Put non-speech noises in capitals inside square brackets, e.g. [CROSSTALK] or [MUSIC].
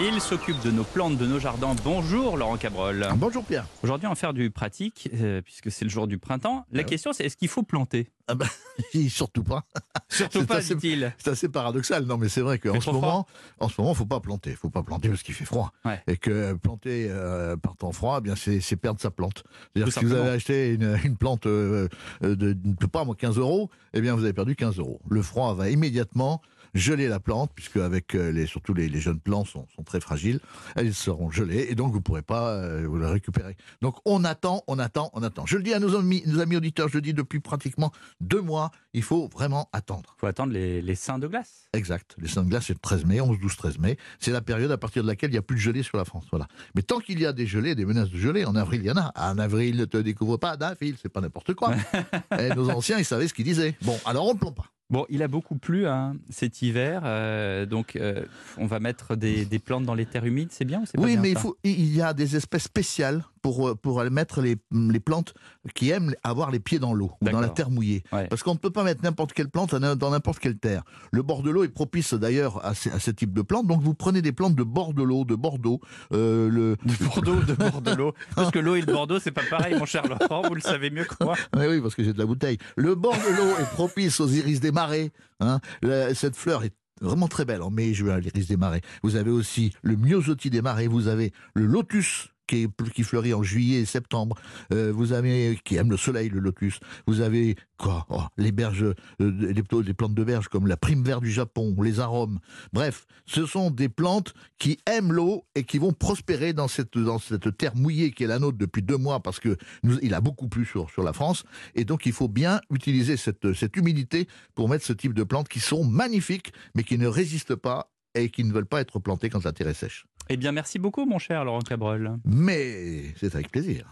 Il s'occupe de nos plantes, de nos jardins. Bonjour Laurent Cabrol. Bonjour Pierre. Aujourd'hui, on va faire du pratique, euh, puisque c'est le jour du printemps. La Ah oui. question, c'est est-ce qu'il faut planter? Ah bah, [LAUGHS] surtout pas. [LAUGHS] Surtout pas, dit-il. C'est assez paradoxal. Non, mais c'est vrai qu'en ce moment, en ce moment, faut pas planter. Faut pas planter parce qu'il fait froid. Ouais. Et que planter euh, par temps froid, eh bien, c'est perdre sa plante. C'est-à-dire que si vous avez acheté une, une plante euh, de, de- je sais pas moi, 15 euros, eh bien, vous avez perdu 15 euros. Le froid va immédiatement geler la plante, puisque avec euh, les, surtout les, les jeunes plants sont, sont très fragiles, elles seront gelées et donc vous pourrez pas euh, vous la récupérer. Donc on attend, on attend, on attend. Je le dis à nos amis, nos amis auditeurs, je le dis depuis pratiquement deux mois, il faut vraiment attendre. Il faut attendre les, les seins de glace. Exact. Les seins de glace, c'est le 13 mai, 11, 12, 13 mai. C'est la période à partir de laquelle il n'y a plus de gelée sur la France. Voilà. Mais tant qu'il y a des gelées, des menaces de gelée, en avril, il y en a. En avril, ne te découvre pas d'un fil, c'est pas n'importe quoi. [LAUGHS] Et nos anciens, ils savaient ce qu'ils disaient. Bon, alors on ne plombe pas. Bon, il a beaucoup plu hein, cet hiver, euh, donc euh, on va mettre des, des plantes dans les terres humides, c'est bien ou c'est pas Oui, bien, mais il, faut, il y a des espèces spéciales pour, euh, pour mettre les, les plantes qui aiment avoir les pieds dans l'eau ou dans la terre mouillée. Ouais. Parce qu'on ne peut pas mettre n'importe quelle plante dans n'importe quelle terre. Le bord de l'eau est propice d'ailleurs à, ce- à ce type de plantes. Donc vous prenez des plantes de bord de l'eau, de Bordeaux, euh, le, De Bordeaux, de Bordeaux. [LAUGHS] Parce que l'eau et le Bordeaux, c'est pas pareil, mon cher Laurent, vous le savez mieux que moi. Oui, oui, parce que j'ai de la bouteille. Le bord de l'eau est propice aux iris des marais. hein. Cette fleur est vraiment très belle en mai et juin, l'iris des marais. Vous avez aussi le myosotis des marais. Vous avez le lotus qui, fleurit en juillet et septembre. Euh, vous avez qui aime le soleil, le lotus. Vous avez quoi Oh, Les berges, euh, plutôt des plantes de berge comme la prime vert du Japon, les arômes. Bref, ce sont des plantes qui aiment l'eau et qui vont prospérer dans cette dans cette terre mouillée qui est la nôtre depuis deux mois parce que il a beaucoup plu sur sur la France et donc il faut bien utiliser cette cette humidité pour mettre ce type de plantes qui sont magnifiques mais qui ne résistent pas et qui ne veulent pas être plantées quand la terre est sèche. Eh bien, merci beaucoup, mon cher Laurent Cabrol. Mais c'est avec plaisir.